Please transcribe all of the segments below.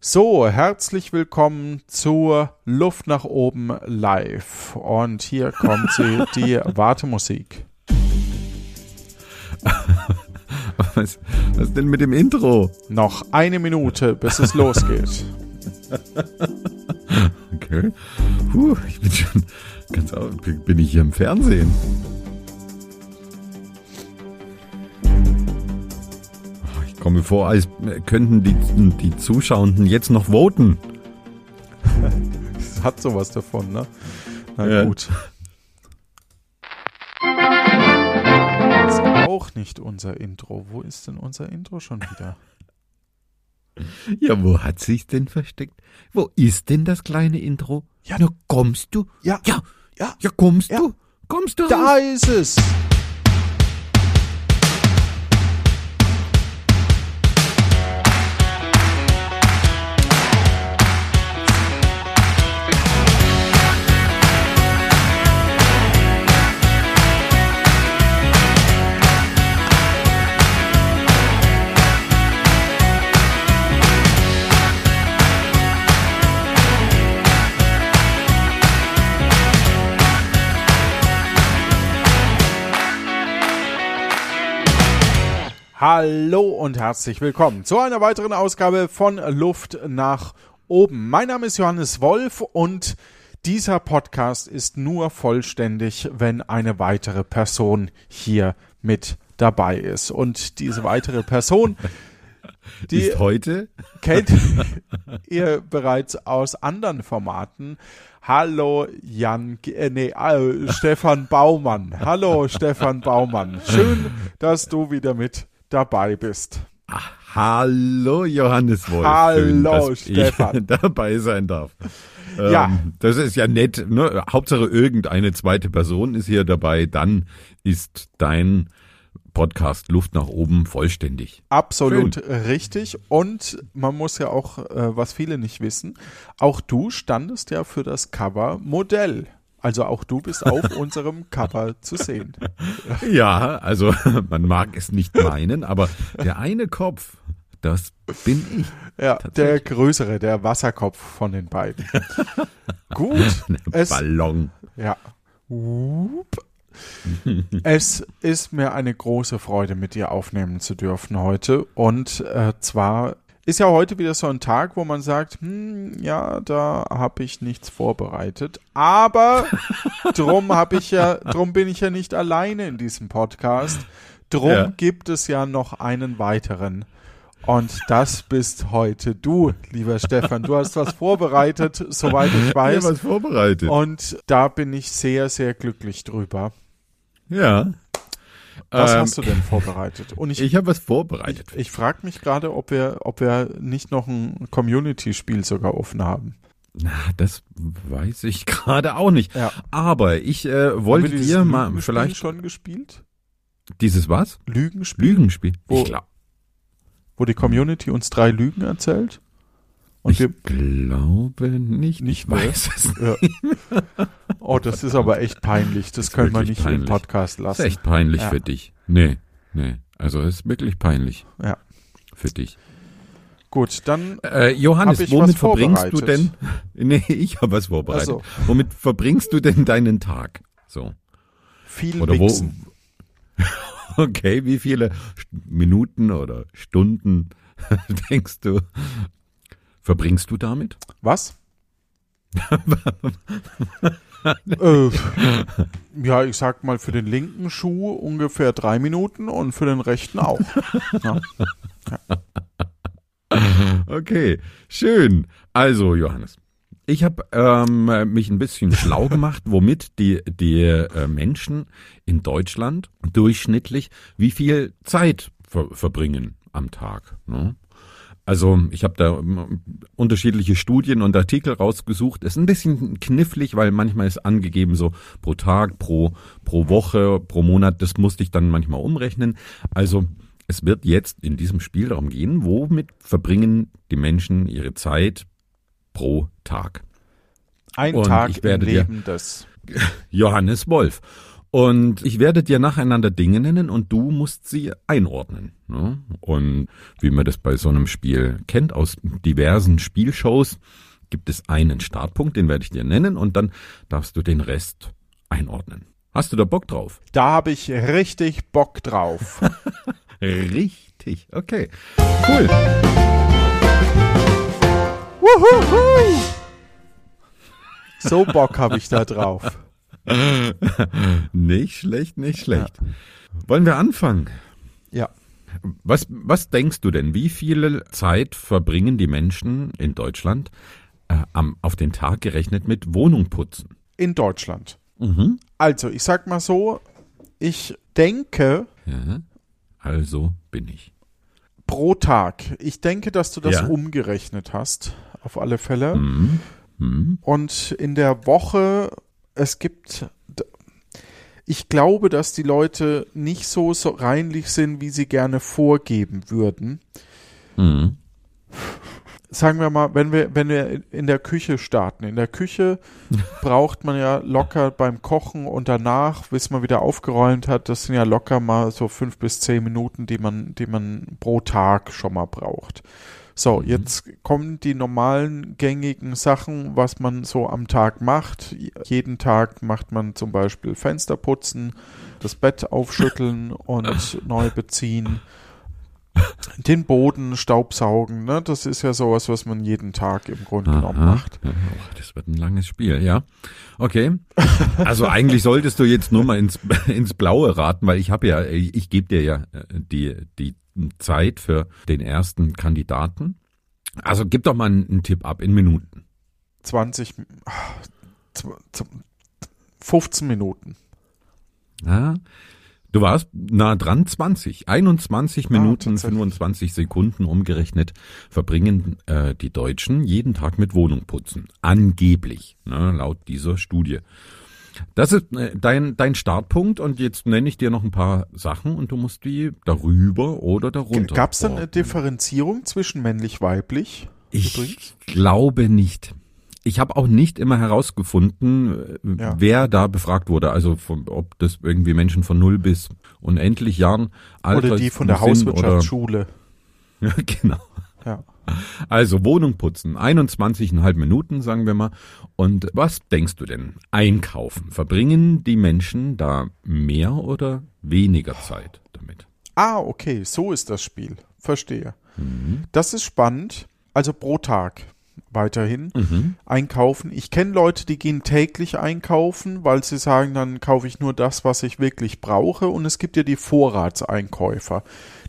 So, herzlich willkommen zur Luft nach oben live. Und hier kommt sie, die Wartemusik. Was, was denn mit dem Intro? Noch eine Minute, bis es losgeht. Okay. Puh, ich bin schon ganz auf, bin ich hier im Fernsehen. Ich komme mir vor, als könnten die, die Zuschauenden jetzt noch voten. Es hat sowas davon, ne? Na Ja. gut. Ist auch nicht unser Intro. Wo ist denn unser Intro schon wieder? Ja, wo hat sich's denn versteckt? Wo ist denn das kleine Intro? Ja. Na, kommst du? Ja, Ja, ja, ja, kommst Ja. du? Kommst du? da ist es. Hallo und herzlich willkommen zu einer weiteren Ausgabe von Luft nach oben. Mein Name ist Johannes Wolf und dieser Podcast ist nur vollständig, wenn eine weitere Person hier mit dabei ist. Und diese weitere Person, die ist heute? kennt ihr bereits aus anderen Formaten. Hallo Jan, äh, nee, äh, Stefan Baumann. Hallo Stefan Baumann. Schön, dass du wieder mit dabei bist. Hallo Johannes Wolf. Hallo, dass Stefan. Ich dabei sein darf. Ja. Ähm, das ist ja nett. Ne? Hauptsache irgendeine zweite Person ist hier dabei. Dann ist dein Podcast Luft nach oben vollständig. Absolut richtig. Und man muss ja auch, äh, was viele nicht wissen, auch du standest ja für das Cover Modell. Also auch du bist auf unserem Cover zu sehen. Ja, also man mag es nicht meinen, aber der eine Kopf, das bin ich. Ja, der größere, der Wasserkopf von den beiden. Gut. Es, Ballon. ja. Es ist mir eine große Freude, mit dir aufnehmen zu dürfen heute. Und äh, zwar ist ja heute wieder so ein Tag, wo man sagt, hm, ja, da habe ich nichts vorbereitet. Aber drum habe ich ja, drum bin ich ja nicht alleine in diesem Podcast. Drum Ja. gibt es ja noch einen weiteren. Und das bist heute du, lieber Stefan. Du hast was vorbereitet, soweit ich Ich weiß. was vorbereitet. Und da bin ich sehr, sehr glücklich drüber. ja. Was Ähm, hast du denn vorbereitet? Und ich, Ich habe was vorbereitet. ich frage mich gerade, ob wir, ob wir nicht noch ein Community-Spiel sogar offen haben. Na, das weiß ich gerade auch nicht. Ja. Aber ich äh, wollte dir mal vielleicht schon gespielt? dieses was? Lügenspiel, Lügenspiel. Wo- Ich, glaub, wo die Community uns drei Lügen erzählt? Und ich wir glaube nicht. Nicht ich mehr? weiß es. Ja. Oh, das ist aber echt peinlich. Das, ist können wir nicht im peinlich. Podcast Das lassen. ist echt peinlich Ja. für dich. Nee, nee. Also es ist wirklich peinlich Ja. für dich. Gut, dann Äh, Johannes, womit verbringst du denn? Nee, ich habe was vorbereitet. Ach so. Womit verbringst du denn deinen Tag? So. viel Oder Wichsen. wo? Okay, wie viele Minuten oder Stunden denkst du, verbringst du damit? Was? äh, ja, ich sag mal für den linken Schuh ungefähr drei Minuten und für den rechten auch. Ja. Okay, schön. Also, Johannes, ich habe ähm, mich ein bisschen schlau gemacht, womit die, die äh, Menschen in Deutschland durchschnittlich wie viel Zeit ver verbringen am Tag. Ne? Also ich habe da ähm, unterschiedliche Studien und Artikel rausgesucht. Ist ein bisschen knifflig, weil manchmal ist angegeben so pro Tag, pro, pro Woche, pro Monat. Das musste ich dann manchmal umrechnen. Also es wird jetzt in diesem Spiel darum gehen, womit verbringen die Menschen ihre Zeit pro Tag. Ein Und Tag ich werde im Leben des. Johannes Wolf. Und ich werde dir nacheinander Dinge nennen und du musst sie einordnen. Ne? Und wie man das bei so einem Spiel kennt aus diversen Spielshows, gibt es einen Startpunkt, den werde ich dir nennen und dann darfst du den Rest einordnen. Hast du da Bock drauf? Da habe ich richtig Bock drauf. richtig, okay. Cool. Wuhuhu. So Bock habe ich da drauf. nicht schlecht, nicht schlecht. Ja. Wollen wir anfangen? Ja. Was, was denkst du denn, wie viel Zeit verbringen die Menschen in Deutschland äh, am, auf den Tag gerechnet mit Wohnung putzen? In Deutschland. Mhm. Also, ich sag mal so, ich denke. Ja, also bin ich. Pro Tag. Ich denke, dass du das ja. umgerechnet hast, auf alle Fälle. Mhm. Mhm. Und in der Woche, es gibt ich glaube, dass die Leute nicht so, so reinlich sind, wie sie gerne vorgeben würden. Mhm sagen wir mal, wenn wir, wenn wir in der Küche starten, in der Küche braucht man ja locker beim Kochen und danach, bis man wieder aufgeräumt hat, das sind ja locker mal so fünf bis zehn Minuten, die man, die man pro Tag schon mal braucht. So, mhm. jetzt kommen die normalen gängigen Sachen, was man so am Tag macht. Jeden Tag macht man zum Beispiel Fenster putzen, das Bett aufschütteln und neu beziehen den Boden staubsaugen, ne? Das ist ja sowas, was man jeden Tag im Grunde Aha. genommen macht. Das wird ein langes Spiel, ja. Okay. Also eigentlich solltest du jetzt nur mal ins, ins Blaue raten, weil ich habe ja, ich gebe dir ja äh, die, die Zeit für den ersten Kandidaten. Also gib doch mal einen, einen Tipp ab in Minuten. 20, 15 Minuten. Ja, Du warst nah dran, 20. 21 ah, Minuten, 25 Sekunden umgerechnet verbringen äh, die Deutschen jeden Tag mit Wohnungputzen. Angeblich, ne, laut dieser Studie. Das ist äh, dein, dein Startpunkt und jetzt nenne ich dir noch ein paar Sachen und du musst die darüber oder darunter. Gab es dann eine Differenzierung zwischen männlich-weiblich? Ich glaube nicht ich habe auch nicht immer herausgefunden, äh, ja. wer da befragt wurde. Also von, ob das irgendwie Menschen von null bis unendlich Jahren alt Oder die von der Hauswirtschaftsschule. Ja, genau. Ja. Also Wohnung putzen, 21,5 Minuten, sagen wir mal. Und was denkst du denn? Einkaufen. Verbringen die Menschen da mehr oder weniger Zeit damit? Ah, okay, so ist das Spiel. Verstehe. Mhm. Das ist spannend. Also pro Tag weiterhin mhm. einkaufen. Ich kenne Leute, die gehen täglich einkaufen, weil sie sagen, dann kaufe ich nur das, was ich wirklich brauche. Und es gibt ja die Vorratseinkäufer,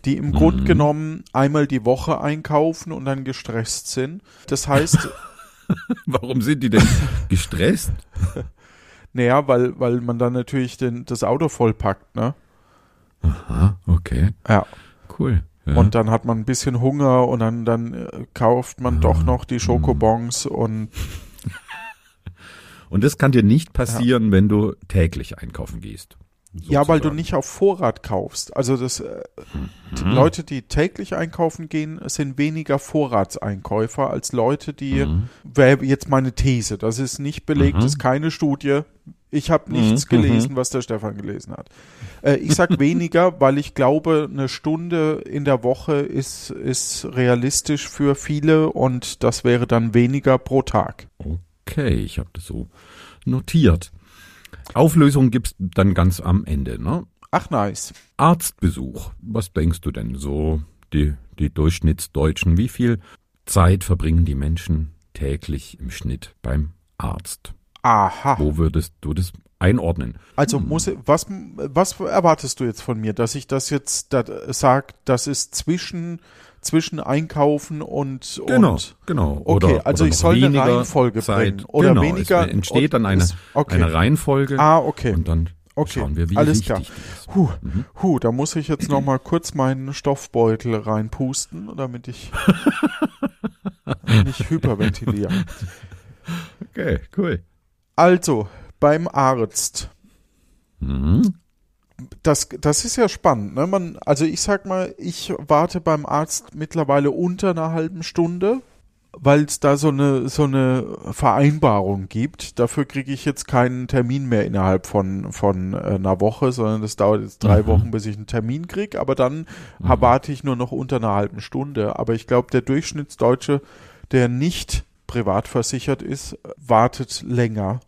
die im mhm. Grund genommen einmal die Woche einkaufen und dann gestresst sind. Das heißt. Warum sind die denn gestresst? naja, weil, weil man dann natürlich den, das Auto vollpackt, ne? Aha, okay. Ja. Cool. Ja. Und dann hat man ein bisschen Hunger und dann, dann äh, kauft man doch noch die Schokobons und. Und das kann dir nicht passieren, ja. wenn du täglich einkaufen gehst. Sozusagen. Ja, weil du nicht auf Vorrat kaufst. Also das äh, mhm. Leute, die täglich einkaufen gehen, sind weniger Vorratseinkäufer als Leute, die mhm. wäre jetzt meine These. Das ist nicht belegt, mhm. das ist keine Studie. Ich habe nichts mhm. gelesen, mhm. was der Stefan gelesen hat. Äh, ich sag weniger, weil ich glaube, eine Stunde in der Woche ist, ist realistisch für viele und das wäre dann weniger pro Tag. Okay, ich habe das so notiert. Auflösung gibt's dann ganz am Ende, ne? Ach, nice. Arztbesuch. Was denkst du denn so, die, die Durchschnittsdeutschen? Wie viel Zeit verbringen die Menschen täglich im Schnitt beim Arzt? Aha. Wo würdest du das einordnen? Also muss was was erwartest du jetzt von mir, dass ich das jetzt da, sag, das ist zwischen zwischen Einkaufen und genau und, genau okay, oder, also oder ich soll eine Reihenfolge Zeit. bringen oder genau, weniger es entsteht dann eine ist, okay. eine Reihenfolge ah okay und dann okay. schauen wir wie alles klar Huh, mhm. huh, da muss ich jetzt noch mal kurz meinen Stoffbeutel reinpusten, damit ich nicht hyperventiliere. Okay, cool. Also, beim Arzt. Mhm. Das, das ist ja spannend. Ne? Man, also ich sag mal, ich warte beim Arzt mittlerweile unter einer halben Stunde. weil es da so eine so eine Vereinbarung gibt. Dafür kriege ich jetzt keinen Termin mehr innerhalb von von äh, einer Woche, sondern das dauert jetzt drei Mhm. Wochen, bis ich einen Termin kriege. Aber dann warte ich nur noch unter einer halben Stunde. Aber ich glaube, der Durchschnittsdeutsche, der nicht privat versichert ist, wartet länger.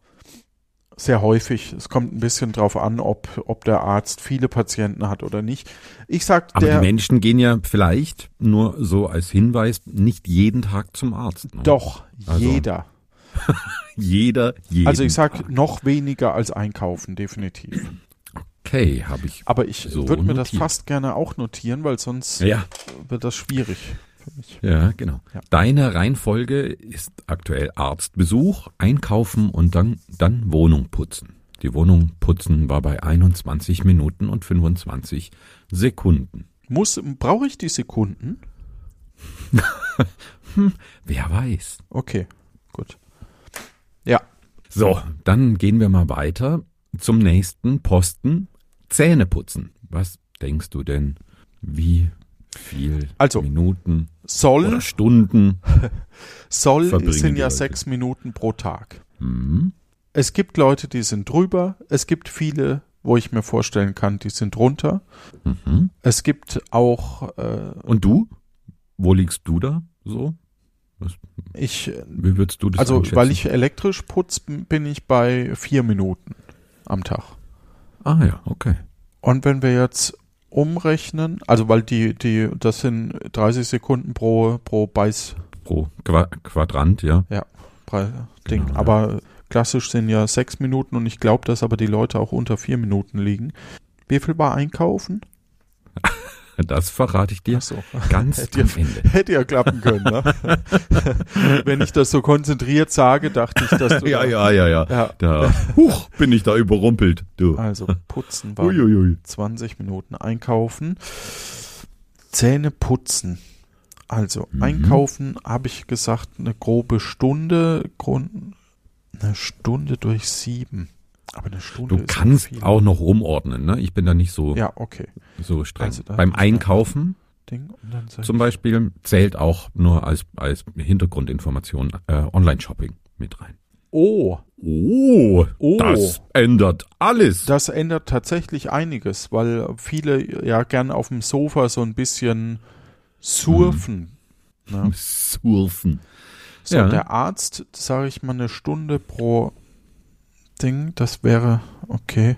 Sehr häufig. Es kommt ein bisschen drauf an, ob, ob der Arzt viele Patienten hat oder nicht. Ich sag, Aber der, die Menschen gehen ja vielleicht nur so als Hinweis nicht jeden Tag zum Arzt. Ne? doch, Also, jeder. Jeder, jeden Also ich sag Tag. noch weniger als einkaufen, definitiv. Okay, habe ich. Aber ich So würde mir das notiert. fast gerne auch notieren, weil sonst Ja, wird das schwierig für mich. ja, genau. Ja. Deine Reihenfolge ist aktuell Arztbesuch, Einkaufen und dann, dann Wohnung putzen. Die Wohnung putzen war bei 21 Minuten und 25 Sekunden. Muss, brauche ich die Sekunden? Wer weiß. Okay, gut. Ja, So, dann gehen wir mal weiter zum nächsten Posten. Zähne putzen. Was denkst du denn? Wie viel Also, Minuten soll, Stunden? soll sind ja sechs Minuten pro Tag. Hm? Es gibt Leute, die sind drüber. Es gibt viele, wo ich mir vorstellen kann, die sind drunter. Mhm. Es gibt auch, äh, Und du? Wo liegst du da so? ich, Wie würdest du das also weil ich elektrisch putze, bin ich bei vier Minuten am Tag. Ah ja, okay. Und wenn wir jetzt umrechnen, also weil die, die, das sind 30 Sekunden pro, pro Beiß, Pro Qua Quadrant, ja. Pre- Ding. Genau, ja. aber klassisch sind ja sechs Minuten und ich glaube, dass aber die Leute auch unter vier Minuten liegen. Wie viel war einkaufen? Das verrate ich dir so. ganz Hätte am ja- Ende. Hätte ja klappen können, ne? Wenn ich das so konzentriert sage, dachte ich, dass du. Ja, ja, ja, ja. ja. Da, huch, bin ich da überrumpelt, du. Also putzen war Uiuiui. 20 Minuten einkaufen. Zähne putzen. Also Mhm. einkaufen habe ich gesagt, eine grobe Stunde, Grund, eine Stunde durch sieben. Aber eine Stunde Du kannst auch noch rumordnen, ne? Ich bin da nicht so, Ja, okay. so streng. Also Beim Einkaufen Ding zum Beispiel zählt auch nur als, als Hintergrundinformation äh, Online-Shopping mit rein. Oh, Oh, Oh. das ändert alles. das ändert tatsächlich einiges, weil viele ja gern auf dem Sofa so ein bisschen surfen. Ne? Surfen. So, Ja. der Arzt, sage ich mal, eine Stunde pro Ding, das wäre, okay,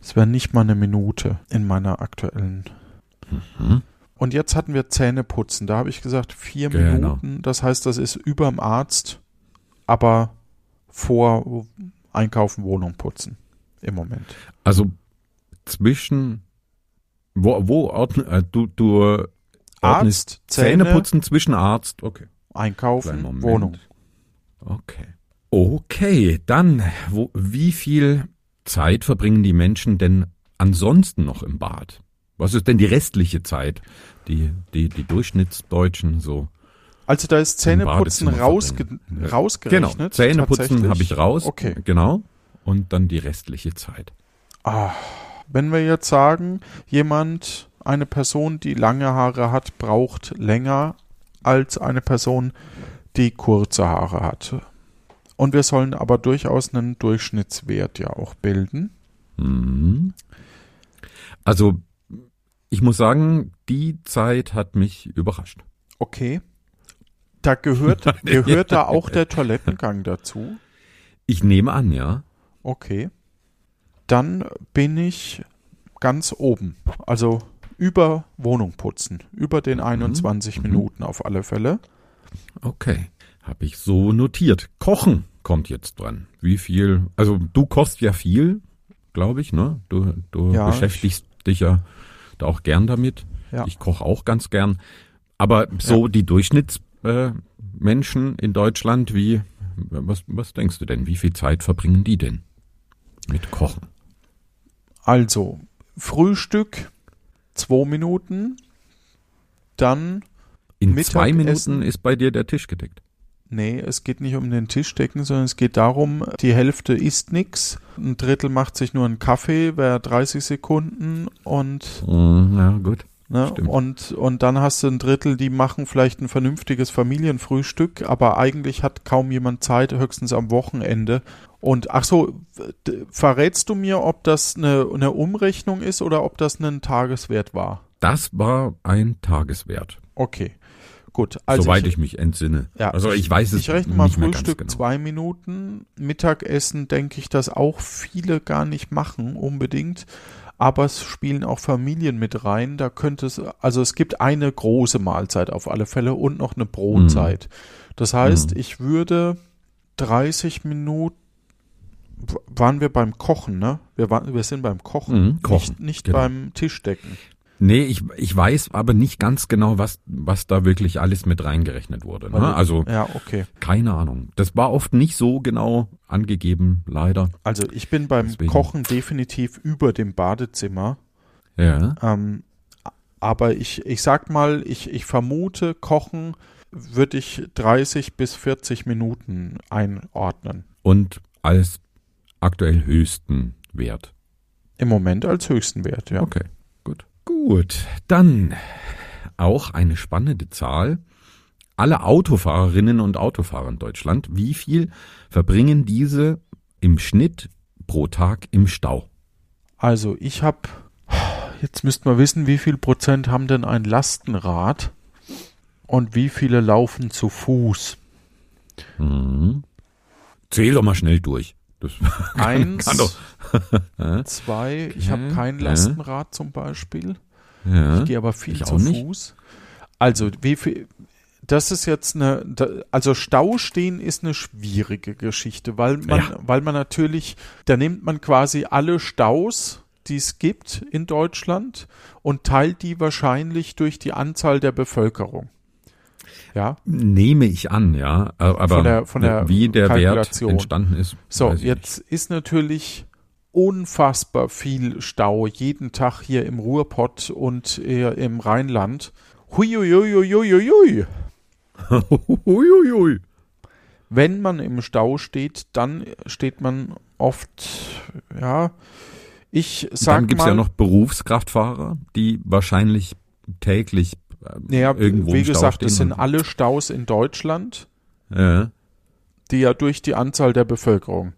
das wäre nicht mal eine Minute in meiner aktuellen. Mhm. Und jetzt hatten wir Zähneputzen, da habe ich gesagt vier Genau. Minuten, das heißt, das ist überm Arzt, aber vor Einkaufen, Wohnung putzen im Moment. Also zwischen wo, wo ordnen, äh, du, du ordnest Arzt, Zähne Zähne, putzen zwischen Arzt, okay. Einkaufen. Wohnung. Okay. Okay, dann, wo, wie viel Zeit verbringen die Menschen denn ansonsten noch im Bad? Was ist denn die restliche Zeit, die, die, die Durchschnittsdeutschen so? Also da ist Zähneputzen rausge. Ja. rausgerechnet. Genau, Zähneputzen habe ich raus. Okay. Genau. Und dann die restliche Zeit. Ah, wenn wir jetzt sagen, jemand, eine Person, die lange Haare hat, braucht länger als eine Person, die kurze Haare hat. Und wir sollen aber durchaus einen Durchschnittswert ja auch bilden. Mhm. Also, ich muss sagen, die Zeit hat mich überrascht. Okay. Da gehört, gehört da auch der Toilettengang dazu. Ich nehme an, ja. Okay. Dann bin ich ganz oben. Also über Wohnung putzen. Über den 21 Mhm. Minuten auf alle Fälle. Okay. Habe ich so notiert. Kochen kommt jetzt dran. Wie viel? Also, du kochst ja viel, glaube ich, ne? Du, du Ja, beschäftigst dich ja da auch gern damit. Ja. Ich koche auch ganz gern. Aber so die Durchschnittsmenschen äh, in Deutschland, wie, was, was denkst du denn? Wie viel Zeit verbringen die denn mit Kochen? Also, Frühstück, zwei Minuten. Dann, In Mittagessen? zwei Minuten ist bei dir der Tisch gedeckt. Nee, es geht nicht um den Tischdecken, sondern es geht darum, die Hälfte isst nix, ein Drittel macht sich nur einen Kaffee, wäre 30 Sekunden und Mm, ja, gut. Ne? Und, und dann hast du ein Drittel, die machen vielleicht ein vernünftiges Familienfrühstück, aber eigentlich hat kaum jemand Zeit, höchstens am Wochenende. Und ach so, verrätst du mir, ob das eine, eine Umrechnung ist oder ob das ein Tageswert war? Das war ein Tageswert, Okay, gut. Also soweit ich, mich entsinne. Ja, also ich weiß es ich rechne mal Frühstück genau. zwei Minuten, Mittagessen denke ich, dass auch viele gar nicht machen unbedingt, aber es spielen auch Familien mit rein. Da könnte es, also es gibt eine große Mahlzeit auf alle Fälle und noch eine Brotzeit. Das heißt, Mhm. ich würde 30 Minuten waren wir beim Kochen, ne? Wir waren, wir sind beim Kochen, Mhm, Kochen, nicht, nicht genau. beim Tischdecken. Nee, ich, ich weiß aber nicht ganz genau, was, was da wirklich alles mit reingerechnet wurde. Ne? Also ja, okay. keine Ahnung. Das war oft nicht so genau angegeben, leider. Also ich bin beim Deswegen. Kochen definitiv über dem Badezimmer. Ja. Ähm, aber ich, ich sag mal, ich, ich vermute, Kochen würde ich 30 bis 40 Minuten einordnen. Und als aktuell höchsten Wert. Im Moment als höchsten Wert, ja. Okay, gut. Dann auch eine spannende Zahl. Alle Autofahrerinnen und Autofahrer in Deutschland, wie viel verbringen diese im Schnitt pro Tag im Stau? Also ich habe, jetzt müssten wir wissen, wie viel Prozent haben denn ein Lastenrad und wie viele laufen zu Fuß? Mhm. Zähl doch mal schnell durch. Das Eins, zwei, ich habe kein. Lastenrad zum Beispiel. Ja. Ich gehe aber viel zu nicht. Fuß. Also, wie viel, das ist jetzt eine, also Stau stehen ist eine schwierige Geschichte, weil man, Ja. weil man natürlich, da nimmt man quasi alle Staus, die es gibt in Deutschland und teilt die wahrscheinlich durch die Anzahl der Bevölkerung. Ja, Nehme ich an, ja. Aber Von der- von der wie der Wert entstanden ist. so, jetzt ist natürlich unfassbar viel Stau jeden Tag hier im Ruhrpott und äh, im Rheinland. Huiuiuiuiuiui. nicht. Uiuiui. Wenn man im Stau steht, dann steht man oft, ja, ich sag Dann gibt's mal, ja noch Berufskraftfahrer, die wahrscheinlich täglich äh, naja, irgendwo wie im Stau gesagt, stehen das sind alle Staus in Deutschland, Ja, die ja durch die Anzahl der Bevölkerung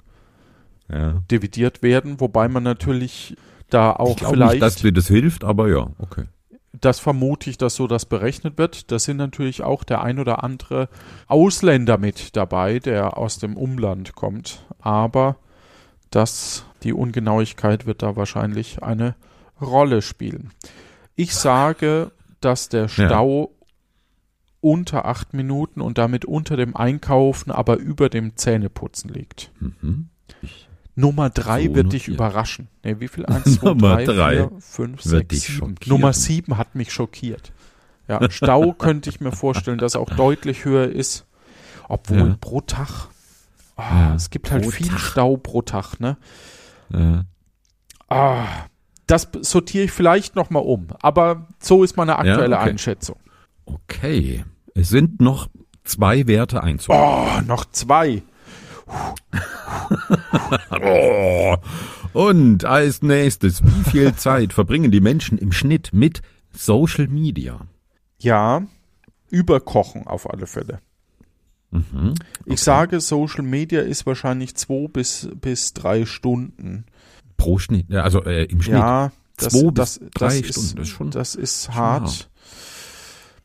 ja. dividiert werden, wobei man natürlich da auch Ich vielleicht, nicht, dass dir das hilft, aber ja, okay. das vermute ich, dass so das berechnet wird. Da sind natürlich auch der ein oder andere Ausländer mit dabei, der aus dem Umland kommt. Aber das, die Ungenauigkeit wird da wahrscheinlich eine Rolle spielen. Ich sage, dass der Stau unter acht Minuten und damit unter dem Einkaufen, aber über dem Zähneputzen liegt. Mhm. Nummer drei So wird dich notiert. überraschen. Nee, wie viel? Eins, zwei, Nummer drei, drei vier, fünf, wird sechs, dich sieben. schockieren. Nummer sieben hat mich schockiert. Ja, Stau könnte ich mir vorstellen, dass auch deutlich höher ist. Obwohl Ja. pro Tag. Ah, Ja, es gibt halt pro viel Tag. Stau pro Tag, ne? Ja. Ah, das sortiere ich vielleicht nochmal um. Aber so ist meine aktuelle okay. Einschätzung. Okay. Es sind noch zwei Werte einzuholen. Oh, noch zwei. Oh. Und als nächstes, wie viel Zeit verbringen die Menschen im Schnitt mit Social Media? Ja, überkochen auf alle Fälle. Mhm. Ich sage, Social Media ist wahrscheinlich zwei bis, bis drei Stunden. Pro Schnitt, also äh, im Schnitt. Ja, das, Zwei das, bis das, drei ist, Stunden, das ist schon- das ist hart. hart.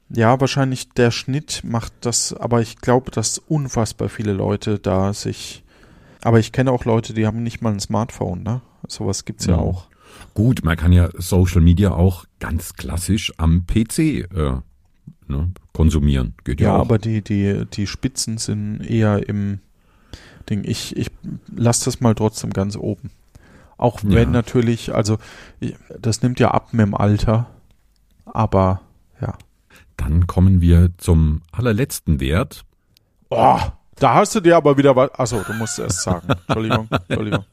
Ja, wahrscheinlich der Schnitt macht das, aber ich glaube, dass unfassbar viele Leute da sich. Aber ich kenne auch Leute, die haben nicht mal ein Smartphone, ne? Sowas gibt's ja Ja. auch. Gut, man kann ja Social Media auch ganz klassisch am PC äh, ne, konsumieren. Geht ja, Ja, auch. aber die, die, die Spitzen sind eher im Ding. Ich, ich lasse das mal trotzdem ganz oben. Auch wenn Ja. natürlich, also das nimmt ja ab mit dem Alter, aber ja. Dann kommen wir zum allerletzten Wert. Oh, da hast du dir aber wieder was. Achso, du musst erst sagen. Entschuldigung, Entschuldigung.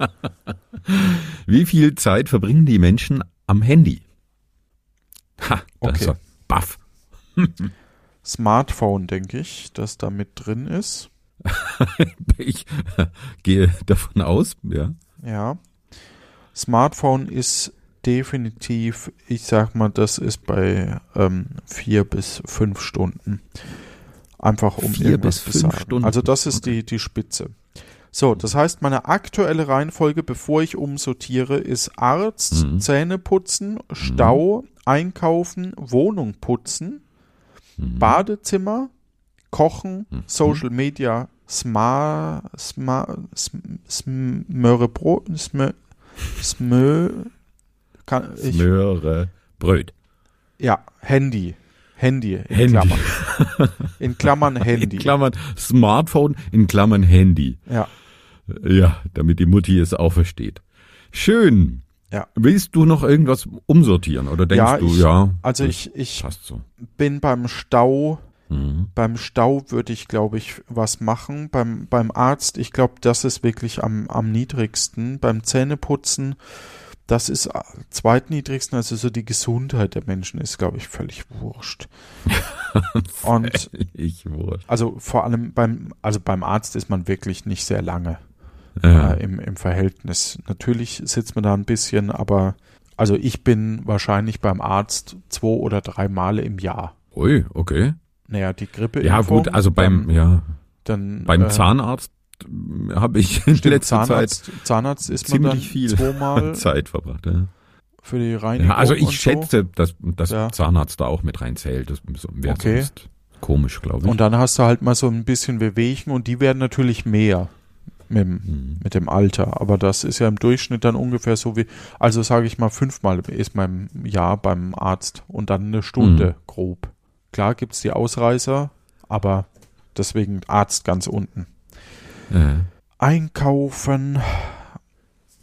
Wie viel Zeit verbringen die Menschen am Handy? Ha, da Okay. ist er. Baff. Smartphone, denke ich, das da mit drin ist. Ich gehe davon aus, ja. Ja. Smartphone ist definitiv, ich sag mal, das ist bei ähm, vier bis fünf Stunden. Einfach um Vier irgendwas bis zu fünf sagen. Stunden? Also das ist die, die Spitze. So, das heißt, meine aktuelle Reihenfolge, bevor ich umsortiere, ist Arzt, Mhm. Zähne putzen, Stau, Einkaufen, Wohnung putzen, Mhm. Badezimmer, Kochen, Mhm. Social Media, Sma, Sma, Sm- Smöre Brot, Smö, Smö, kann, ich, Möhre, Bröt. ja, Handy, Handy, in Handy. Klammern, in Klammern Handy, In Klammern Smartphone, in Klammern Handy. ja, Ja, damit die Mutti es auch versteht. Schön. Ja. Willst du noch irgendwas umsortieren oder denkst Ja, du, ich- ja, also ich, ich so. bin beim Stau, Mhm. beim Stau würde ich, glaube ich, was machen. Beim, beim Arzt, ich glaube, das ist wirklich am, am niedrigsten. Beim Zähneputzen, das ist äh, zweitniedrigsten, also so die Gesundheit der Menschen ist, glaube ich, völlig wurscht. Und Ich wurscht. also vor allem beim, also beim Arzt ist man wirklich nicht sehr lange Ja. äh, im, im Verhältnis. Natürlich sitzt man da ein bisschen, aber also ich bin wahrscheinlich beim Arzt zwei oder drei Male im Jahr. Ui, okay. Naja, die Grippe. Ja, gut, also beim, ja, dann, beim äh, Zahnarzt habe ich in Stimmt, letzter Zahnarzt, Zahnarzt ist man dann ziemlich viel zweimal Zeit Zeit verbracht. Ja. für die Reinigung. Ja, also ich schätze, dass, dass Ja. Zahnarzt da auch mit reinzählt. Das wäre Okay. sonst komisch, glaube So. ich. Und dann hast du halt mal so ein bisschen Wehwehchen und die werden natürlich mehr mit, dem- Mhm. mit dem Alter. Aber das ist ja im Durchschnitt dann ungefähr so wie, also sage ich mal, fünfmal ist man im Jahr beim Arzt und dann eine Stunde Mhm. grob. Klar gibt's die Ausreißer, aber deswegen Arzt ganz unten. Ja. Einkaufen.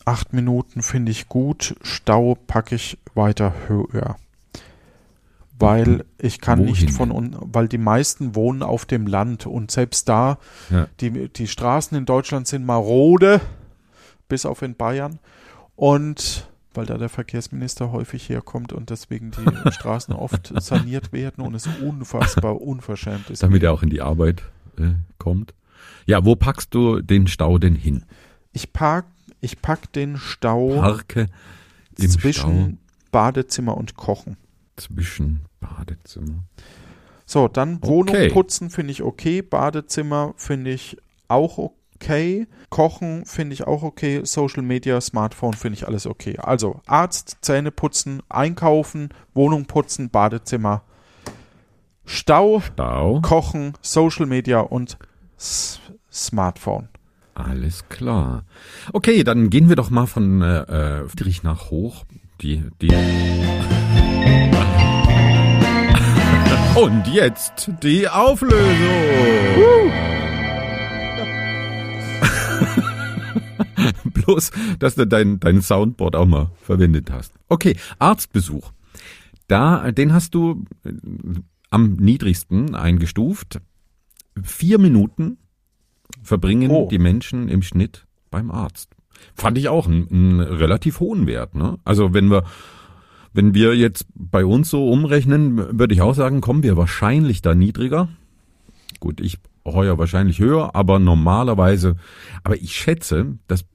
Acht Minuten finde ich gut. Stau packe ich weiter höher. Weil ich kann Wohin nicht von, denn? un weil die meisten wohnen auf dem Land und selbst da, Ja. die, die Straßen in Deutschland sind marode, bis auf in Bayern. Und weil da der Verkehrsminister häufig herkommt und deswegen die Straßen oft saniert werden und es unfassbar unverschämt ist. Damit er auch in die Arbeit äh, kommt. Ja, wo packst du den Stau denn hin? Ich pack, ich pack den Stau Parke im zwischen Badezimmer und Kochen. Stau zwischen Badezimmer. So, dann Wohnung Okay. putzen finde ich okay, Badezimmer finde ich auch okay, Kochen finde ich auch okay, Social Media, Smartphone finde ich alles okay. Also Arzt, Zähne putzen, Einkaufen, Wohnung putzen, Badezimmer, Stau, Stau. Kochen, Social Media und Smartphone. Alles klar. Okay, dann gehen wir doch mal von äh, äh, Friedrich nach hoch. Die, die. Und jetzt die Auflösung. Bloß, dass du dein, dein Soundboard auch mal verwendet hast. Okay, Arztbesuch. Da, den hast du äh, am niedrigsten eingestuft. Vier Minuten verbringen Oh. die Menschen im Schnitt beim Arzt. Fand ich auch einen, einen relativ hohen Wert. Ne? Also wenn wir, wenn wir jetzt bei uns so umrechnen, würde ich auch sagen, kommen wir wahrscheinlich da niedriger. Gut, ich heuer wahrscheinlich höher, aber normalerweise, aber ich schätze, dass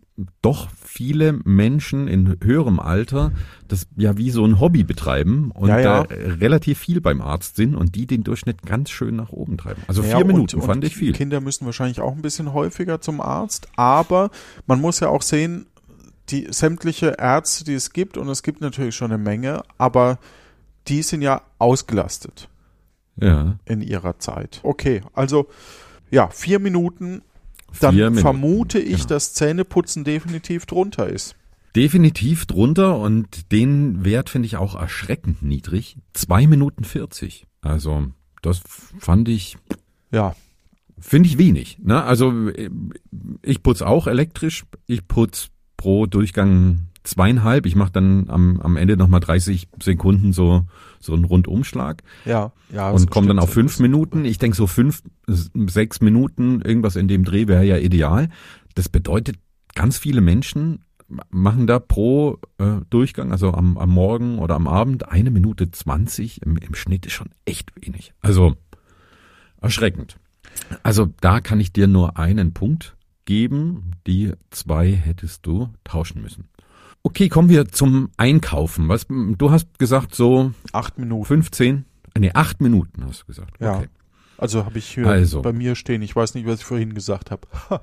doch viele Menschen in höherem Alter das ja wie so ein Hobby betreiben und Ja, ja. da relativ viel beim Arzt sind und die den Durchschnitt ganz schön nach oben treiben. Also Ja, vier und- Minuten und fand ich viel. Kinder müssen wahrscheinlich auch ein bisschen häufiger zum Arzt, aber man muss ja auch sehen, die sämtliche Ärzte, die es gibt, und es gibt natürlich schon eine Menge, aber die sind ja ausgelastet Ja, in ihrer Zeit. Okay, also ja, vier Minuten, dann Minuten. vermute ich, genau. dass Zähneputzen definitiv drunter ist. Definitiv drunter und den Wert finde ich auch erschreckend niedrig. Zwei Minuten 40. Also das fand ich, Ja, finde ich wenig. Ne? Also ich putze auch elektrisch. Ich putze pro Durchgang zweieinhalb. Ich mache dann am, am Ende nochmal 30 Sekunden so, so einen Rundumschlag ja, ja. und komme dann auf fünf Minuten. Ich denke so fünf, sechs Minuten, irgendwas in dem Dreh wäre ja ideal. Das bedeutet, ganz viele Menschen machen da pro äh, Durchgang, also am, am Morgen oder am Abend, eine Minute zwanzig im, im Schnitt ist schon echt wenig. Also erschreckend. Also da kann ich dir nur einen Punkt geben. Die zwei hättest du tauschen müssen. Okay, kommen wir zum Einkaufen. Was, du hast gesagt so Acht Minuten. 15, nee, acht Minuten hast du gesagt. Ja. Okay. Also habe ich hier Also. bei mir stehen. Ich weiß nicht, was ich vorhin gesagt habe.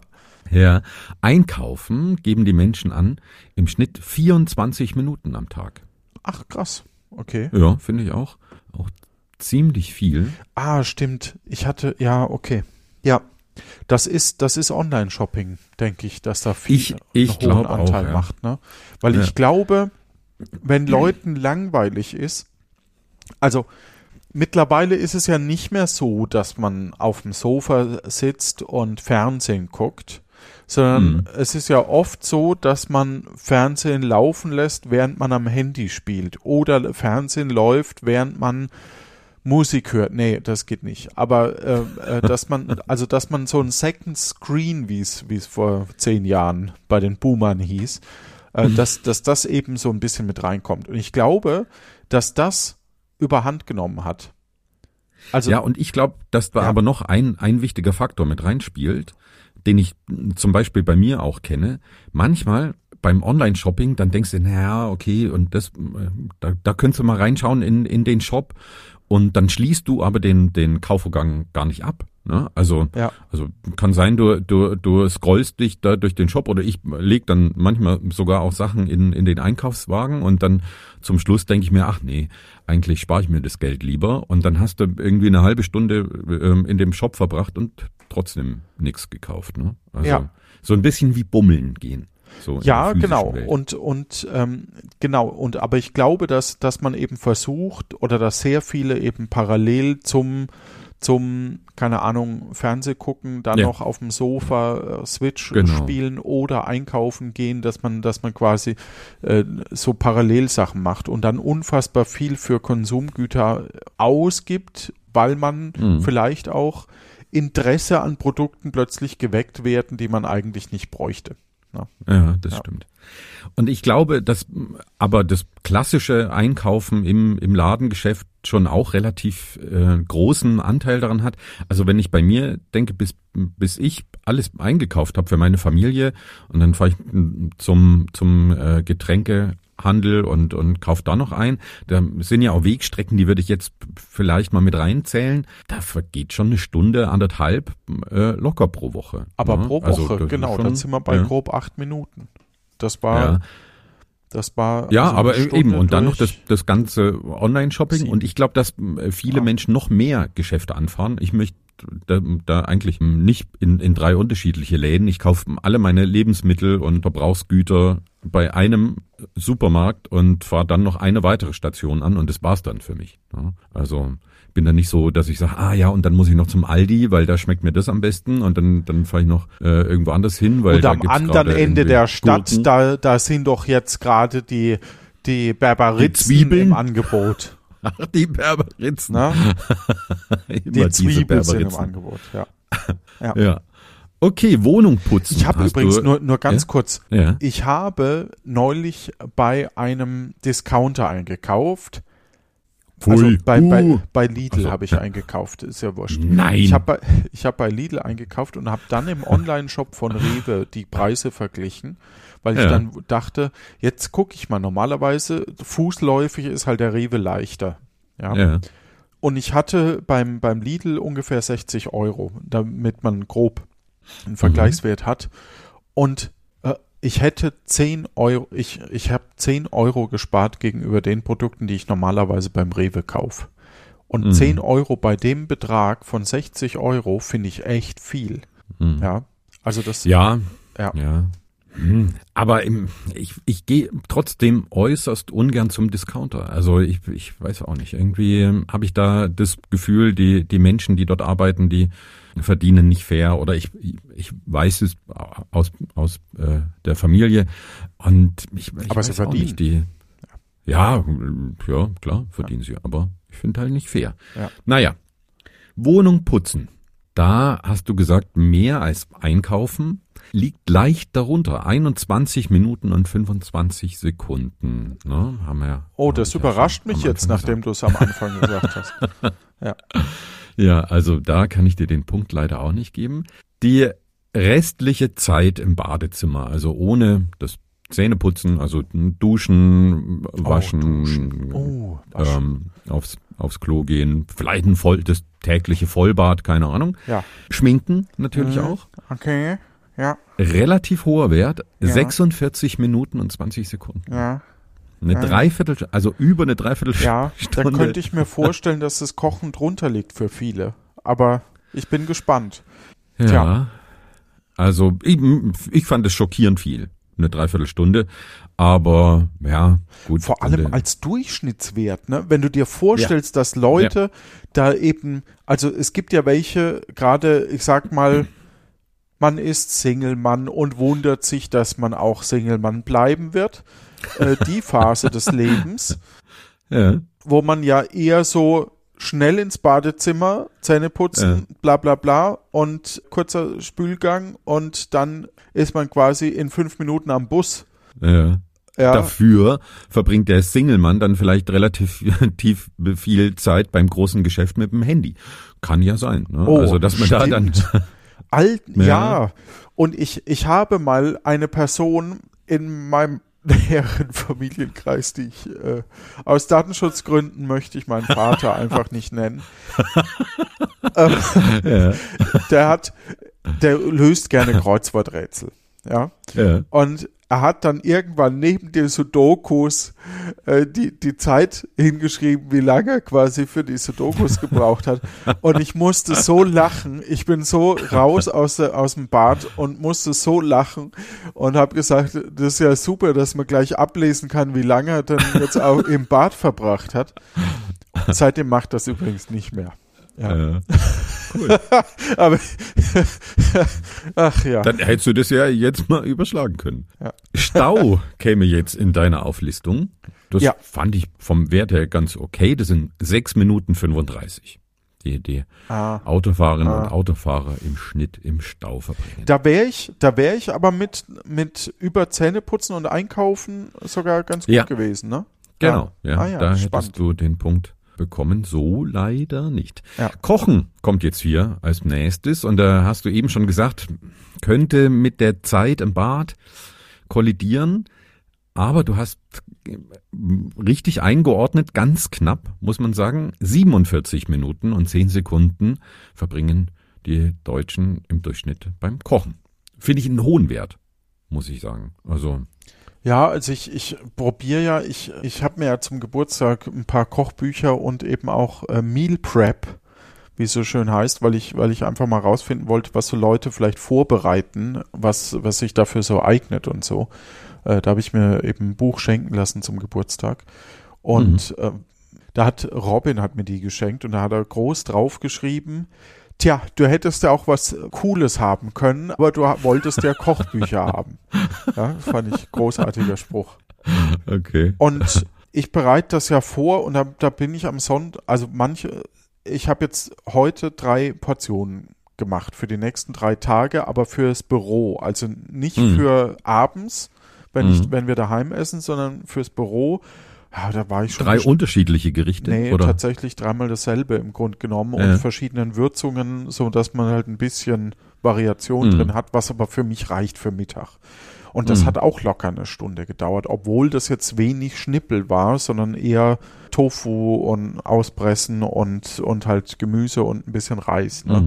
Ja. Einkaufen geben die Menschen an im Schnitt 24 Minuten am Tag. Ach, krass. Okay. Ja, finde ich auch. Auch ziemlich viel. Ah, stimmt. Ich hatte, ja, okay. Ja. Das ist, das ist Online-Shopping, denke ich, dass da viel Ich- ich hohen auch, Anteil ja. macht, ne? Weil Ja. ich glaube, wenn Leuten langweilig ist, also mittlerweile ist es ja nicht mehr so, dass man auf dem Sofa sitzt und Fernsehen guckt, sondern Mhm. es ist ja oft so, dass man Fernsehen laufen lässt, während man am Handy spielt oder Fernsehen läuft, während man Musik hört. Nee, das geht nicht. Aber äh, äh, dass man, also dass man so ein Second Screen, wie es wie es vor zehn Jahren bei den Boomern hieß, äh, dass, dass das eben so ein bisschen mit reinkommt. Und ich glaube, dass das überhand genommen hat. Also ja, und ich glaube, dass da Ja. aber noch ein, ein wichtiger Faktor mit reinspielt, den ich zum Beispiel bei mir auch kenne. Manchmal beim Online-Shopping, dann denkst du, naja, okay, und das, äh, da, da könntest du mal reinschauen in, in den Shop und dann schließt du aber den, den Kaufvorgang gar nicht ab. Ne? Also, Ja. also kann sein, du, du, du scrollst dich da durch den Shop oder ich leg dann manchmal sogar auch Sachen in, in den Einkaufswagen und dann zum Schluss denke ich mir, ach nee, eigentlich spare ich mir das Geld lieber und dann hast du irgendwie eine halbe Stunde ähm, in dem Shop verbracht und trotzdem nichts gekauft. Ne? Also Ja. so ein bisschen wie Bummeln gehen. So Ja, genau. Welt. Und und ähm, genau. Und aber ich glaube, dass dass man eben versucht oder dass sehr viele eben parallel zum zum keine Ahnung Fernseh gucken, dann Ja. noch auf dem Sofa äh, Switch Genau. spielen oder einkaufen gehen, dass man dass man quasi äh, so Parallelsachen macht und dann unfassbar viel für Konsumgüter ausgibt, weil man Mhm. vielleicht auch Interesse an Produkten plötzlich geweckt werden, die man eigentlich nicht bräuchte. Ne? Ja, das Ja. stimmt. Und ich glaube, dass aber das klassische Einkaufen im, im Ladengeschäft schon auch relativ äh, großen Anteil daran hat. Also wenn ich bei mir denke, bis, bis ich alles eingekauft habe für meine Familie und dann fahre ich zum, zum äh, Getränkehandel und, und kaufe da noch ein. Da sind ja auch Wegstrecken, die würde ich jetzt vielleicht mal mit reinzählen. Da vergeht schon eine Stunde, anderthalb äh, locker pro Woche. Aber ne? pro Also Woche, ist genau, schon- dann sind wir bei ja. grob acht Minuten. Das war, Ja. das war. Ja, also aber eine eben Stunde und dann noch das, das ganze Online-Shopping und ich glaube, dass äh, viele Ah. Menschen noch mehr Geschäfte anfahren. Ich möchte da, da eigentlich nicht in, in drei unterschiedliche Läden. Ich kaufe alle meine Lebensmittel und Verbrauchsgüter bei einem Supermarkt und fahre dann noch eine weitere Station an und das war's dann für mich. Ja, also bin dann nicht so, dass ich sage, ah ja, und dann muss ich noch zum Aldi, weil da schmeckt mir das am besten und dann, dann fahre ich noch äh, irgendwo anders hin, weil Und da am anderen Ende der Stadt, Gurken. da, da sind doch jetzt gerade die, die Berberitzen im Angebot. Ach, die Berberitzen. Ne? Immer Die diese Zwiebeln sind im. Angebot, ja. Ja. Okay, Wohnung putzen. Ich habe übrigens du, nur, nur ganz Ja? kurz, Ja. ich habe neulich bei einem Discounter eingekauft. Also Pfui. bei, bei, Uh. bei Lidl Ach so, habe ich ja. eingekauft, ist ja wurscht. Nein. Ich habe bei, ich hab bei Lidl eingekauft und habe dann im Online-Shop von Rewe die Preise verglichen, weil ich Ja. dann dachte, jetzt gucke ich mal, normalerweise fußläufig ist halt der Rewe leichter. Ja. ja. Und ich hatte beim, beim Lidl ungefähr 60 Euro, damit man grob einen Vergleichswert hat. Und äh, ich hätte 10 Euro, ich, ich habe 10 Euro gespart gegenüber den Produkten, die ich normalerweise beim Rewe kaufe. Und Mhm. 10 Euro bei dem Betrag von 60 Euro finde ich echt viel. Hm. Ja. Also das, Ja. Ja. ja. Hm. Aber im, ich, ich gehe trotzdem äußerst ungern zum Discounter. Also ich, ich weiß auch nicht. Irgendwie ähm, habe ich da das Gefühl, die, die Menschen, die dort arbeiten, die verdienen nicht fair oder ich, ich weiß es aus, aus äh, der Familie und ich, ich Aber sie verdienen. nicht, die ja, ja, klar, verdienen sie, aber ich finde halt nicht fair. Ja. Naja, Wohnung putzen. Da hast du gesagt, mehr als einkaufen liegt leicht darunter. 21 Minuten und 25 Sekunden. Ne? Haben wir, ja- oh, das ja überrascht schon mich jetzt, Anfang nachdem du es am Anfang gesagt hast. Ja. Ja, also da kann ich dir den Punkt leider auch nicht geben. Die restliche Zeit im Badezimmer, also ohne das Zähne putzen, also duschen, waschen, Oh, duschen. Oh, waschen. Ähm, aufs, aufs Klo gehen, vielleicht ein voll, das tägliche Vollbad, keine Ahnung. Ja. Schminken natürlich Mhm. auch. Okay. Ja, Relativ hoher Wert, Ja. 46 Minuten und 20 Sekunden. ja, Eine Ja. Dreiviertel, also über eine ja. Dreiviertelstunde. Da könnte ich mir vorstellen, dass das Kochen drunter liegt für viele. Aber ich bin gespannt. Ja. Tja. Also ich, ich fand es schockierend viel, eine Dreiviertelstunde. Aber ja, gut. Vor allem als Durchschnittswert, ne? Wenn du dir vorstellst, dass Leute da eben, also es gibt ja welche, gerade, ich sag mal, man ist Single-Mann und wundert sich, dass man auch Single-Mann bleiben wird. Äh, die Phase des Lebens, ja. wo man ja eher so schnell ins Badezimmer, Zähne putzen, bla bla bla und kurzer Spülgang und dann ist man quasi in fünf Minuten am Bus. Ja. Ja, Dafür verbringt der Single-Mann dann vielleicht relativ tief viel Zeit beim großen Geschäft mit dem Handy. Kann ja sein. Ne? Oh, also dass man da dann stimmt. Alt, ja. Ja. Und ich, ich habe mal eine Person in meinem näheren Familienkreis, die ich äh, aus Datenschutzgründen möchte ich meinen Vater einfach nicht nennen. ähm, ja, der hat, der löst gerne Kreuzworträtsel. Ja. ja. Und er hat dann irgendwann neben den Sudokus äh, die, die Zeit hingeschrieben, wie lange er quasi für die Sudokus gebraucht hat. Und ich musste so lachen. Ich bin so raus aus, der, aus dem Bad und musste so lachen und habe gesagt, das ist ja super, dass man gleich ablesen kann, wie lange er denn jetzt auch im Bad verbracht hat. Seitdem macht das übrigens nicht mehr. Ja. ja. Aber ach ja. Dann hättest du das ja jetzt mal überschlagen können. Ja. Stau käme jetzt in deiner Auflistung. Das Ja. fand ich vom Wert her ganz okay. Das sind sechs Minuten 35, die die Ah. Autofahrerinnen Ah. und Autofahrer im Schnitt im Stau verbringen. Da wäre ich, da wäre ich aber mit, mit über Zähneputzen und Einkaufen sogar ganz gut Ja. gewesen, ne? Genau, ja, Ah ja, da spannend. hättest du den Punkt bekommen. So leider nicht. Ja. Kochen kommt jetzt hier als nächstes und da hast du eben schon gesagt, könnte mit der Zeit im Bad kollidieren, aber du hast äh, richtig eingeordnet, ganz knapp, muss man sagen, 47 Minuten und 10 Sekunden verbringen die Deutschen im Durchschnitt beim Kochen. Finde ich einen hohen Wert, muss ich sagen. Also, Ja, also ich, ich probiere ja, ich, ich habe mir ja zum Geburtstag ein paar Kochbücher und eben auch äh, Meal Prep, wie es so schön heißt, weil ich, weil ich einfach mal rausfinden wollte, was so Leute vielleicht vorbereiten, was, was sich dafür so eignet und so. Äh, da habe ich mir eben ein Buch schenken lassen zum Geburtstag. Und äh, da hat Robin hat mir die geschenkt und da hat er groß draufgeschrieben, Tja, du hättest ja auch was Cooles haben können, aber du wolltest ja Kochbücher haben. Ja, fand ich großartiger Spruch. okay. Und ich bereite das ja vor und da, da bin ich am Sonntag, also manche, ich habe jetzt heute drei Portionen gemacht für die nächsten drei Tage, aber fürs Büro, also nicht Mhm. für abends, wenn ich, wenn wir daheim essen, sondern fürs Büro. Ja, da war ich schon Drei unterschiedliche Gerichte, Nee, oder? tatsächlich dreimal dasselbe im Grund genommen Ja. und verschiedenen Würzungen, so dass man halt ein bisschen Variation Mhm. drin hat, was aber für mich reicht für Mittag. Und das Mhm. hat auch locker eine Stunde gedauert, obwohl das jetzt wenig Schnippel war, sondern eher Tofu und Auspressen und, und halt Gemüse und ein bisschen Reis. Ne?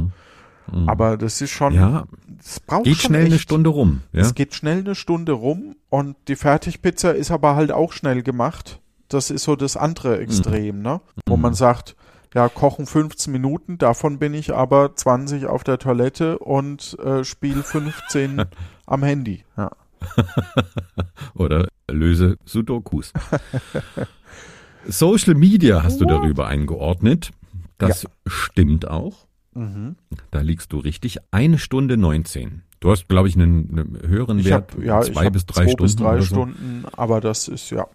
Mhm. Mhm. Aber das ist schon, ja, es braucht geht schon schnell eine echt- Stunde rum. Ja? es geht schnell eine Stunde rum und die Fertigpizza ist aber halt auch schnell gemacht. Das ist so das andere Extrem, ne? Wo Mhm. man sagt, ja, kochen 15 Minuten, davon bin ich aber 20 auf der Toilette und äh, spiel 15 am Handy. Ja. Oder löse Sudokus. Social Media hast du darüber eingeordnet. Das stimmt auch. Mhm. Da liegst du richtig. Eine Stunde 19. Du hast, glaube ich, einen, einen höheren Ich Wert. habe ja, zwei hab bis drei zwei Stunden. bis drei so. Stunden, aber das ist ja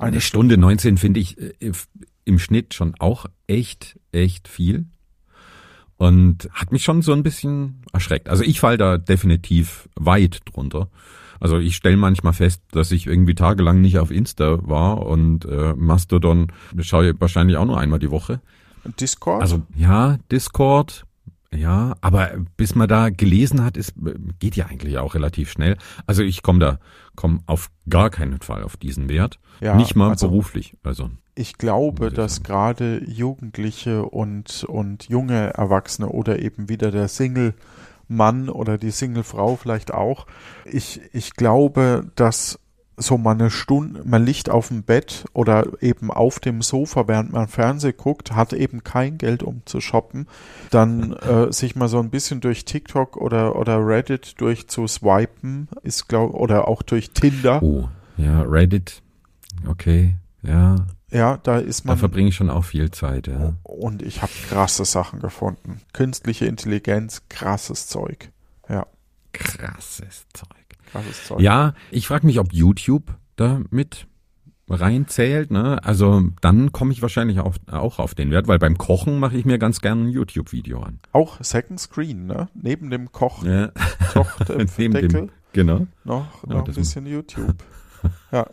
Eine Stunde 19 finde ich äh, im Schnitt schon auch echt, echt viel. Und hat mich schon so ein bisschen erschreckt. Also ich fall da definitiv weit drunter. Also ich stelle manchmal fest, dass ich irgendwie tagelang nicht auf Insta war und äh, Mastodon schaue ich wahrscheinlich auch nur einmal die Woche. Discord. Also ja, Discord, Ja, aber bis man da gelesen hat, ist, geht ja eigentlich auch relativ schnell. Also ich komme da, komme auf gar keinen Fall auf diesen Wert. Ja, Nicht mal also- beruflich. Also Ich glaube, ich dass gerade Jugendliche und, und junge Erwachsene oder eben wieder der Single-Mann oder die Single-Frau vielleicht auch. Ich, ich glaube, dass so mal eine Stunde, man liegt auf dem Bett oder eben auf dem Sofa, während man Fernsehen guckt, hat eben kein Geld, um zu shoppen, dann äh, sich mal so ein bisschen durch TikTok oder, oder Reddit durchzuswipen, ist glaube oder auch durch Tinder. oh, ja, Reddit. Okay, ja, Ja, da ist da man verbringe ich schon auch viel Zeit. Ja. Und ich habe krasse Sachen gefunden. Künstliche Intelligenz, krasses Zeug. Ja, Krasses Zeug. Krasses Zeug. Ja, ich frage mich, ob YouTube da mit reinzählt. Ne? Also dann komme ich wahrscheinlich auf, auch auf den Wert, weil beim Kochen mache ich mir ganz gerne ein YouTube-Video an. Auch Second Screen, ne? Neben dem Koch, Ja. Neben Kochdeckel dem, genau. noch, Ja, noch ein das- bisschen YouTube. Ja,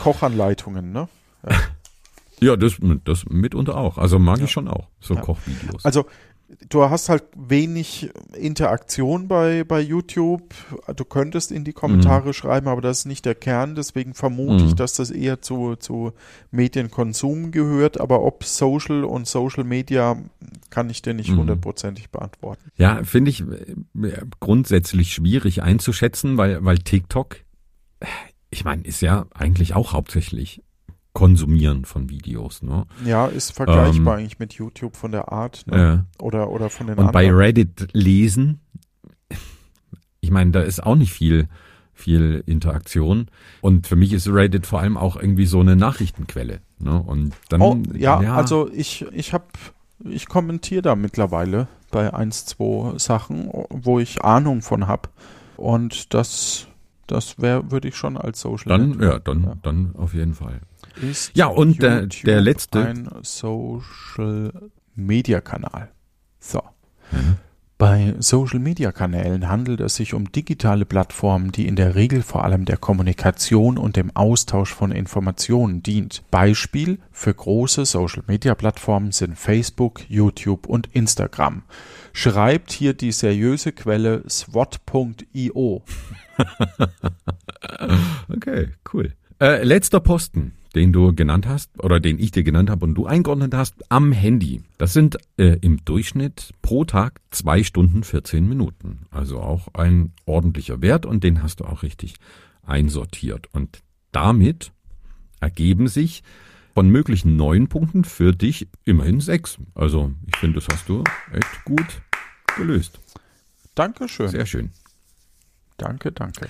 Kochanleitungen, ne? Ja, das, das mitunter auch. Also mag Ja. ich schon auch, so Ja. Kochvideos. Also du hast halt wenig Interaktion bei, bei YouTube. Du könntest in die Kommentare schreiben, aber das ist nicht der Kern. Deswegen vermute Mhm. ich, dass das eher zu, zu Medienkonsum gehört. Aber ob Social und Social Media, kann ich dir nicht Mhm. hundertprozentig beantworten. Ja, finde ich äh, grundsätzlich schwierig einzuschätzen, weil, weil TikTok, äh, ich meine, ist ja eigentlich auch hauptsächlich Konsumieren von Videos. Ne? Ja, ist vergleichbar Ähm, eigentlich mit YouTube von der Art ne? Ja. oder, oder von den Und bei anderen. Reddit lesen, ich meine, da ist auch nicht viel, viel Interaktion. Und für mich ist Reddit vor allem auch irgendwie so eine Nachrichtenquelle. Ne? Und dann, Oh, ja, also ich, ich habe, ich kommentiere da mittlerweile bei eins, zwei Sachen, wo ich Ahnung von habe. Und das, das wäre, würde ich schon als Social dann, Network- ja, dann, dann auf jeden Fall. Ist Ja, und der- der letzte- Ein Social Media Kanal. So. Mhm. Bei Social Media Kanälen handelt es sich um digitale Plattformen, die in der Regel vor allem der Kommunikation und dem Austausch von Informationen dient. Beispiel für große Social Media Plattformen sind Facebook, YouTube und Instagram. Schreibt hier die seriöse Quelle swat.io. Okay, cool. Äh, letzter Posten, den du genannt hast oder den ich dir genannt habe und du eingeordnet hast, am Handy. Das sind äh, im Durchschnitt pro Tag zwei Stunden 14 Minuten. Also auch ein ordentlicher Wert und den hast du auch richtig einsortiert. Und damit ergeben sich von möglichen neun Punkten für dich immerhin sechs. Also ich finde, das hast du echt gut gelöst. Dankeschön. Sehr schön. Danke, danke.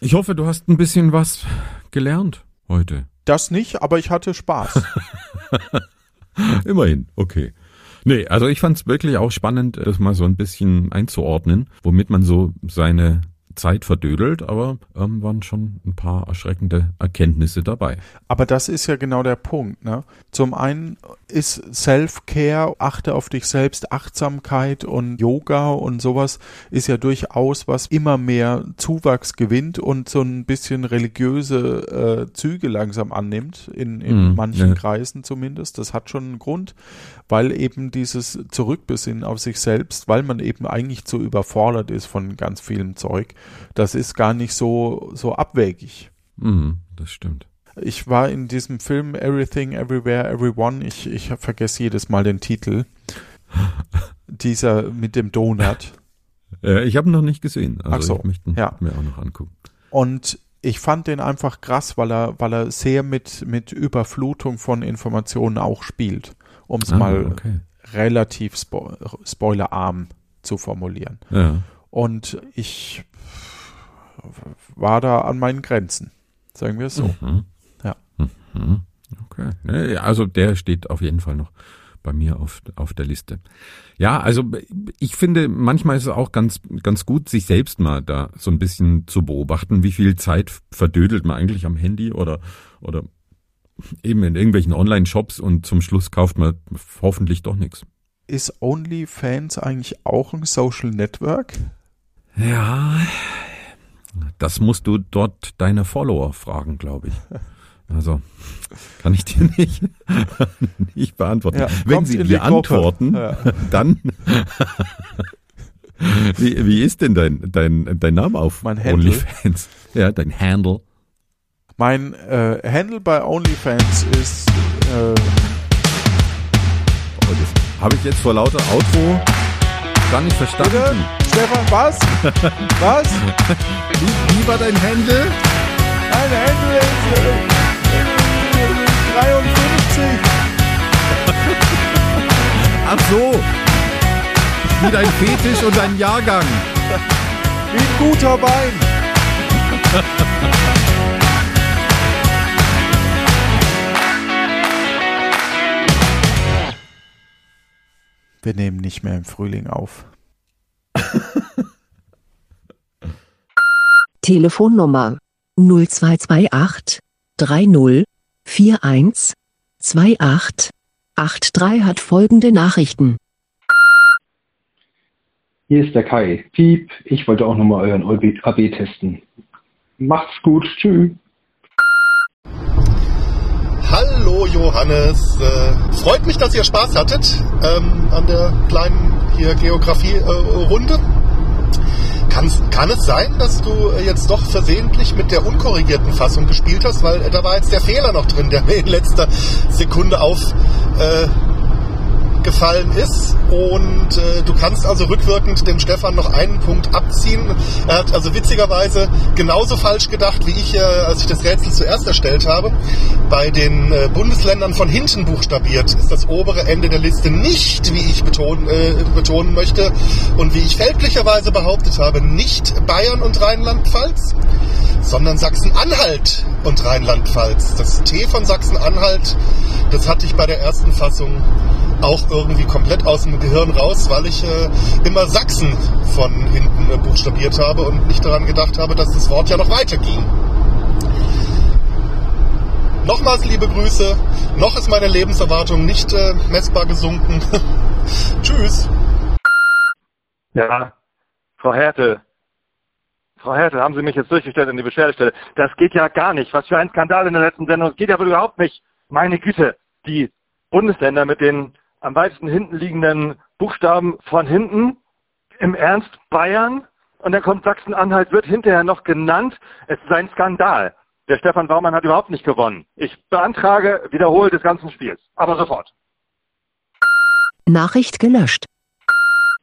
Ich hoffe, du hast ein bisschen was gelernt heute. Das nicht, aber ich hatte Spaß. Immerhin, okay. Nee, also ich fand es wirklich auch spannend, das mal so ein bisschen einzuordnen, womit man so seine Zeit verdödelt, aber ähm, waren schon ein paar erschreckende Erkenntnisse dabei. Aber das ist ja genau der Punkt. Ne? Zum einen ist Self-Care, achte auf dich selbst, Achtsamkeit und Yoga und sowas ist ja durchaus was immer mehr Zuwachs gewinnt und so ein bisschen religiöse äh, Züge langsam annimmt, in, in Mhm, manchen ja. Kreisen zumindest. Das hat schon einen Grund, weil eben dieses Zurückbesinnen auf sich selbst, weil man eben eigentlich zu überfordert ist von ganz vielem Zeug, das ist gar nicht so, so abwegig. Mhm, das stimmt. Ich war in diesem Film Everything, Everywhere, Everyone. Ich, ich vergesse jedes Mal den Titel. Dieser mit dem Donut. Äh, ich habe ihn noch nicht gesehen, also Ach so, ich möchte ihn ja. mir auch noch angucken. Und ich fand den einfach krass, weil er, weil er sehr mit, mit Überflutung von Informationen auch spielt. Um es Ah, mal okay. relativ spo spoilerarm zu formulieren. Ja. Und ich war da an meinen Grenzen. Sagen wir es so. Mhm. Ja. Mhm. Okay. Also der steht auf jeden Fall noch bei mir auf, auf der Liste. Ja, also ich finde, manchmal ist es auch ganz, ganz gut, sich selbst mal da so ein bisschen zu beobachten, wie viel Zeit verdödelt man eigentlich am Handy oder, oder eben in irgendwelchen Online-Shops und zum Schluss kauft man hoffentlich doch nichts. Ist OnlyFans eigentlich auch ein Social Network? Ja, das musst du dort deine Follower fragen, glaube ich. Also kann ich dir nicht, nicht beantworten. Ja, Wenn Sie dir antworten, Ja. dann wie, wie ist denn dein, dein, dein Name auf Mein? OnlyFans? Ja, dein Handle. Mein äh, Handle bei OnlyFans ist äh, Oh, habe ich jetzt vor lauter Outro gar nicht bitte? verstanden. Stefan, was? was? Wie, wie war dein Handle? Mein Handle ist äh, 53. Ach so. Wie dein Fetisch und dein Jahrgang. Wie ein guter Wein. Wir nehmen nicht mehr im Frühling auf. Telefonnummer 0228 30 41 28 83 hat folgende Nachrichten. Hier ist der Kai. Piep, ich wollte auch nochmal euren AB testen. Macht's gut. Tschüss. Johannes, äh, freut mich, dass ihr Spaß hattet ähm, an der kleinen hier Geografie-Runde. kann, kann es sein, dass du äh, jetzt doch versehentlich mit der unkorrigierten Fassung gespielt hast, weil äh, da war jetzt der Fehler noch drin, der mir in letzter Sekunde aufgefallen äh, gefallen ist und äh, du kannst also rückwirkend dem Stefan noch einen Punkt abziehen. Er hat also witzigerweise genauso falsch gedacht wie ich, äh, als ich das Rätsel zuerst erstellt habe. Bei den äh, Bundesländern von hinten buchstabiert ist das obere Ende der Liste nicht, wie ich betonen, äh, betonen möchte und wie ich fälschlicherweise behauptet habe, nicht Bayern und Rheinland-Pfalz, sondern Sachsen-Anhalt und Rheinland-Pfalz. Das T von Sachsen-Anhalt, das hatte ich bei der ersten Fassung auch irgendwie komplett aus dem Gehirn raus, weil ich äh, immer Sachsen von hinten äh, buchstabiert habe und nicht daran gedacht habe, dass das Wort ja noch weiter ging. Nochmals liebe Grüße. Noch ist meine Lebenserwartung nicht äh, messbar gesunken. Tschüss. Ja, Frau Härte. Frau Härte, haben Sie mich jetzt durchgestellt in die Beschwerdestelle. Das geht ja gar nicht. Was für ein Skandal in der letzten Sendung. Das geht ja wohl überhaupt nicht. Meine Güte. Die Bundesländer mit den am weitesten hinten liegenden Buchstaben von hinten. Im Ernst Bayern. Und dann kommt Sachsen-Anhalt, wird hinterher noch genannt. Es ist ein Skandal. Der Stefan Baumann hat überhaupt nicht gewonnen. Ich beantrage Wiederhol des ganzen Spiels. Aber sofort. Nachricht gelöscht.